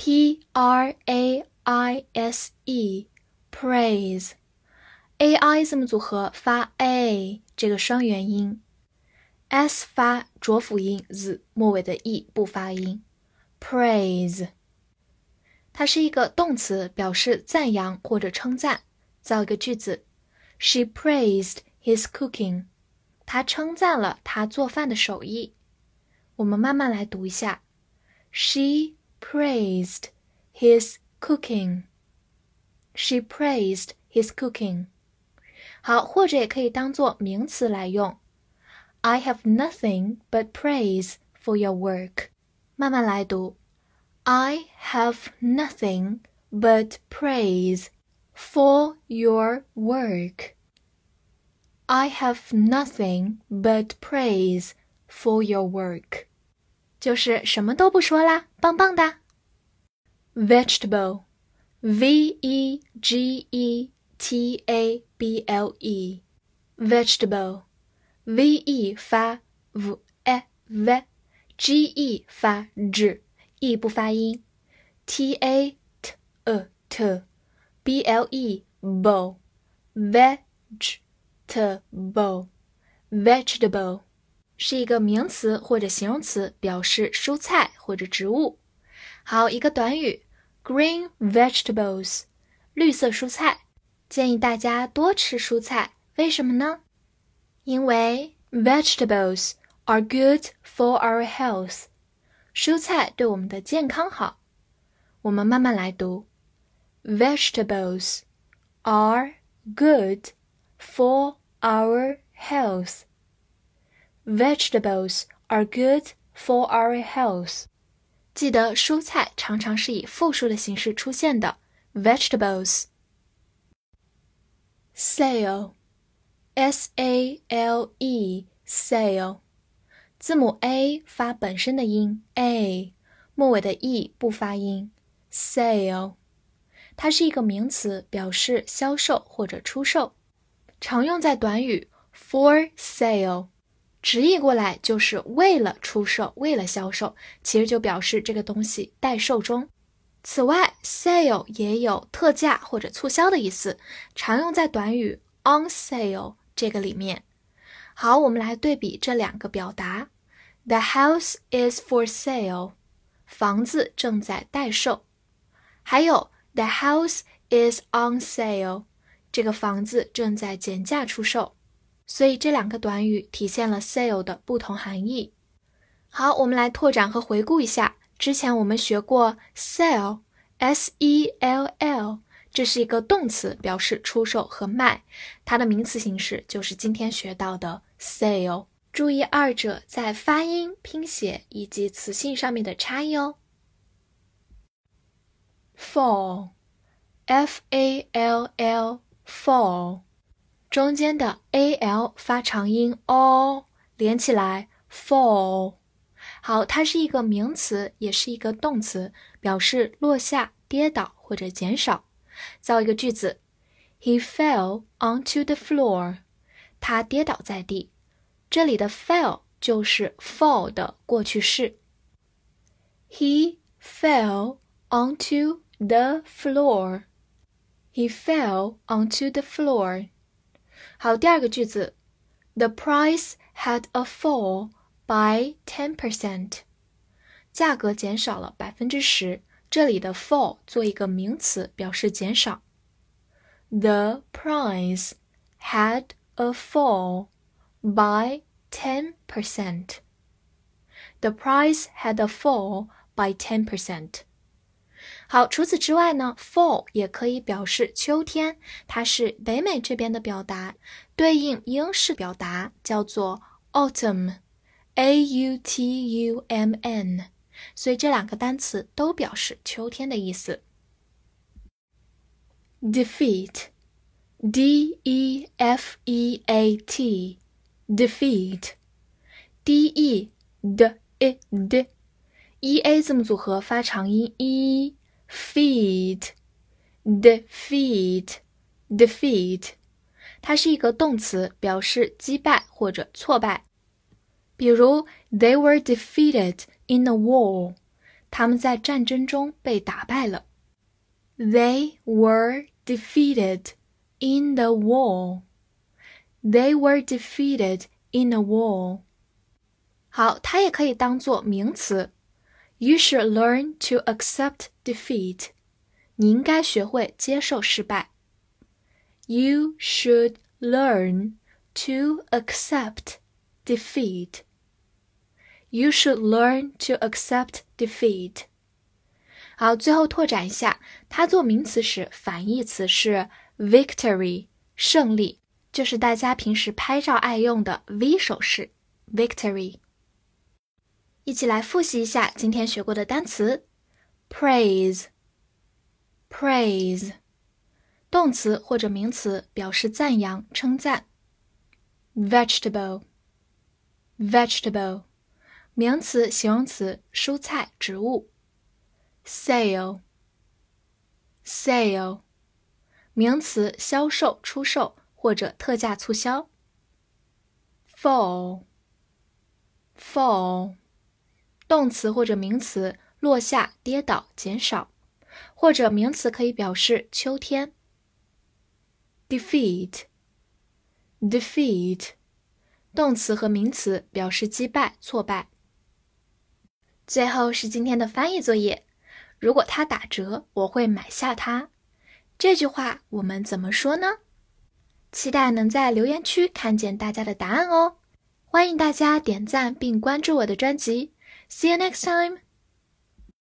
P R A I S E，praise，A I 字母组合发 a 这个双元音，s 发浊辅音 z，末尾的 e 不发音，praise，它是一个动词，表示赞扬或者称赞。造一个句子：She praised his cooking，她称赞了他做饭的手艺。我们慢慢来读一下：She。praised his cooking. She praised his cooking. 好，或者也可以当做名词来用。I have nothing but praise for your work. 慢慢来读。I have nothing but praise for your work. I have nothing but praise for your work. 就是什么都不说啦，棒棒的。Vegetable，v e g e t a b l e，vegetable，v e 发 v e v，g e 发 z，e 不发音，t a t e t，b l e bo，vegetable，vegetable。是一个名词或者形容词，表示蔬菜或者植物。好，一个短语，green vegetables，绿色蔬菜。建议大家多吃蔬菜，为什么呢？因为 vegetables are good for our health，蔬菜对我们的健康好。我们慢慢来读，vegetables are good for our health。Vegetables are good for our health。记得蔬菜常常是以复数的形式出现的。Vegetables。Sale，S A L E，sale。字母 a 发本身的音 a，末尾的 e 不发音。Sale，它是一个名词，表示销售或者出售，常用在短语 for sale。 直译过来就是为了出售，为了销售，其实就表示这个东西待售中。此外，sale 也有特价或者促销的意思，常用在短语 on sale 这个里面。好，我们来对比这两个表达：The house is for sale，房子正在待售；还有 The house is on sale，这个房子正在减价出售。所以这两个短语体现了 sale 的不同含义。好，我们来拓展和回顾一下。之前我们学过 sell，s e l l，这是一个动词，表示出售和卖。它的名词形式就是今天学到的 sale。注意二者在发音、拼写以及词性上面的差异哦。fall，f a l l，fall。中间的 a l 发长音 o，连起来 fall。好，它是一个名词，也是一个动词，表示落下、跌倒或者减少。造一个句子：He fell onto the floor。他跌倒在地。这里的 fell 就是 fall 的过去式。He fell onto the floor. He fell onto the floor. 好，第二个句子，The price had a fall by ten percent，价格减少了百分之十。这里的 fall 做一个名词，表示减少。The price had a fall by ten percent. The price had a fall by ten percent. 好，除此之外呢，fall 也可以表示秋天，它是北美这边的表达，对应英式表达叫做 autumn，a u t u m n，所以这两个单词都表示秋天的意思。 defeat，d e f e a t，defeat，d e d e d，e a 字母组合发长音 e，feet，defeat，defeat，它是一个动词，表示击败或者挫败。比如，They were defeated in the war，他们在战争中被打败了。They were defeated in the war. They were defeated in the war. 好，它也可以当做名词。 You should learn to accept defeat. 你应该学会接受失败。You should learn to accept defeat. You should learn to accept defeat. 好，最后拓展一下，它做名词时，反义词是 victory，胜利，就是大家平时拍照爱用的 V 手势，victory。 一起来复习一下今天学过的单词：praise，praise，动词或者名词，表示赞扬、称赞。；vegetable，vegetable，名词、形容词，蔬菜、植物。sale sale 名词，销售、出售或者特价促销。fall fall 动词或者名词，落下、跌倒、减少，或者名词可以表示秋天。defeat defeat 动词和名词表示击败、挫败。最后是今天的翻译作业。如果它打折，我会买下它。这句话我们怎么说呢？期待能在留言区看见大家的答案哦！欢迎大家点赞并关注我的专辑。See you next time.